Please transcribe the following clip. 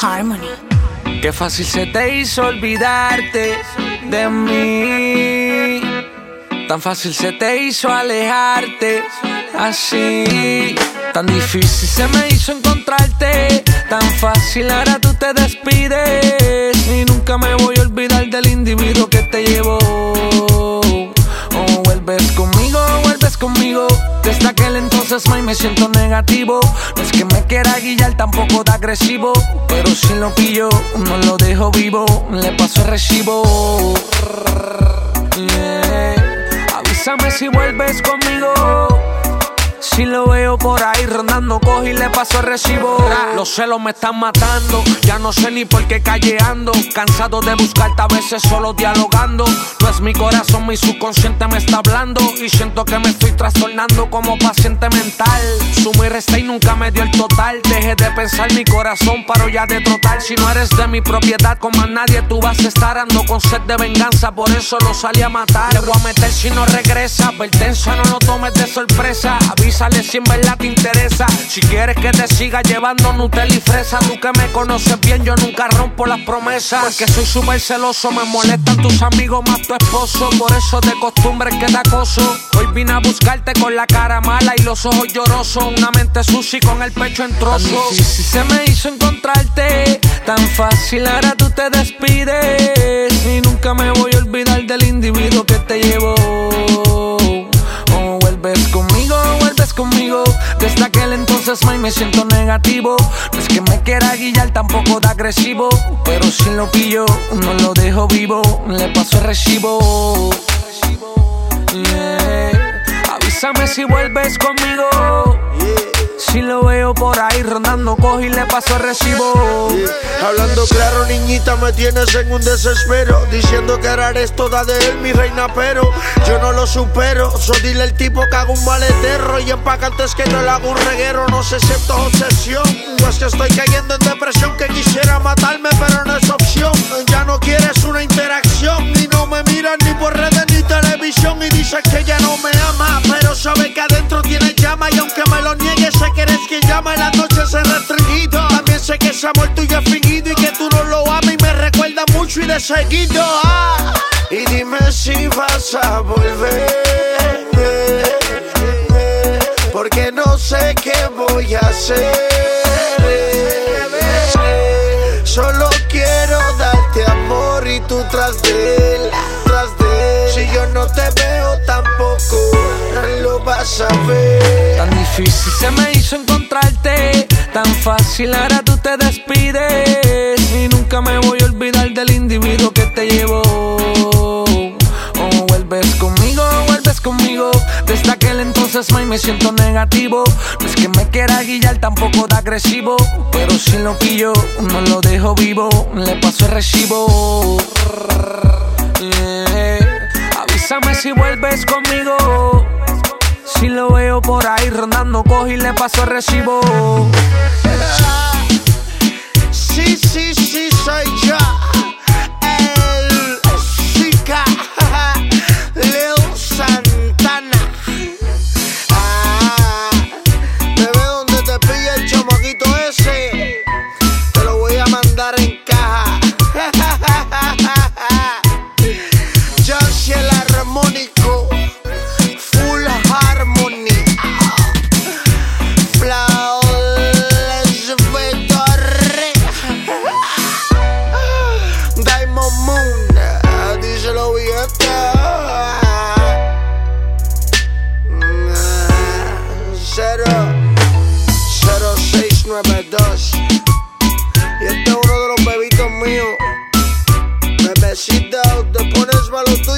Harmony. Qué fácil se te hizo olvidarte de mí. Tan fácil se te hizo alejarte así. Tan difícil se me hizo encontrarte. Tan fácil ahora tú te despides. Y nunca me voy a olvidar del individuo que me siento negativo. No es que me quiera guillar, tampoco de agresivo. Pero si lo pillo, no lo dejo vivo. Le paso el recibo. Avísame si vuelves conmigo. Si lo veo por ahí rondando, cojo y le paso el recibo. Los celos me están matando, ya no sé ni por qué calleando. Cansado de buscarte a veces solo dialogando. No es mi corazón, mi subconsciente me está hablando. Y siento que me estoy trastornando como paciente mental. Sumo y resté y nunca me dio el total. Dejé de pensar mi corazón, paro ya de trotar. Si no eres de mi propiedad, con más nadie tú vas a estar. Ando con sed de venganza, por eso lo salí a matar. Le voy a meter si no regresa. Advertencia, no lo tomes de sorpresa. Avísale si en verdad te interesa. Si quieres que te siga llevando Nutella y fresa, tú que me conoces bien, yo nunca rompo las promesas. Porque soy súper celoso, me molestan tus amigos más tu esposo. Por eso de costumbre que te acoso. Hoy vine a buscarte con la cara mala y los ojos llorosos. Una mente sucia y con el pecho en trozos. Si se me hizo encontrarte, tan fácil ahora tú te despides. Y nunca me voy a olvidar del individuo que te llevó. Desde aquel entonces, may, me siento negativo. No es que me quiera guillar, tampoco de agresivo. Pero si lo pillo, no lo dejo vivo. Le paso el recibo. Yeah. Avísame si vuelves conmigo. Si lo veo por ahí rondando, cojo y le paso el recibo. Hablando claro, niñita, me tienes en un desespero. Diciendo que ahora eres toda de él, mi reina, pero yo no lo supero. So dile el tipo que hago un maletero y empaca antes que no le hago un reguero. No sé si esto es obsesión. O es que estoy cayendo en depresión, que quisiera matarme, pero no es opción. Ya no quieres una interacción, ni no me miras ni por redes ni televisión. Y dices que ya no me ama, pero sabe que adentro tiene llama. Y aunque me lo niegue, llama las noches es restringido. También sé que ese amor tuyo es fingido y que tú no lo amas y me recuerda mucho y de seguido. ah. Y dime si vas a volver. Porque no sé qué voy a hacer. Solo quiero darte amor y tú tras de él. Si yo no te veo tampoco, lo vas a ver. Tan difícil se me hizo tan fácil ahora tú te despides. Y nunca me voy a olvidar del individuo que te llevó. O vuelves conmigo, vuelves conmigo. Desde aquel entonces, may, me siento negativo. No es que me quiera guillar, tampoco de agresivo. Pero si lo pillo, no lo dejo vivo. Le paso el recibo. Yeah. Avísame si vuelves conmigo. Si lo veo por ahí rondando, cojo y le paso el recibo. 0692 Y este es uno de los bebitos míos. Bebecita, te pones malo tuyo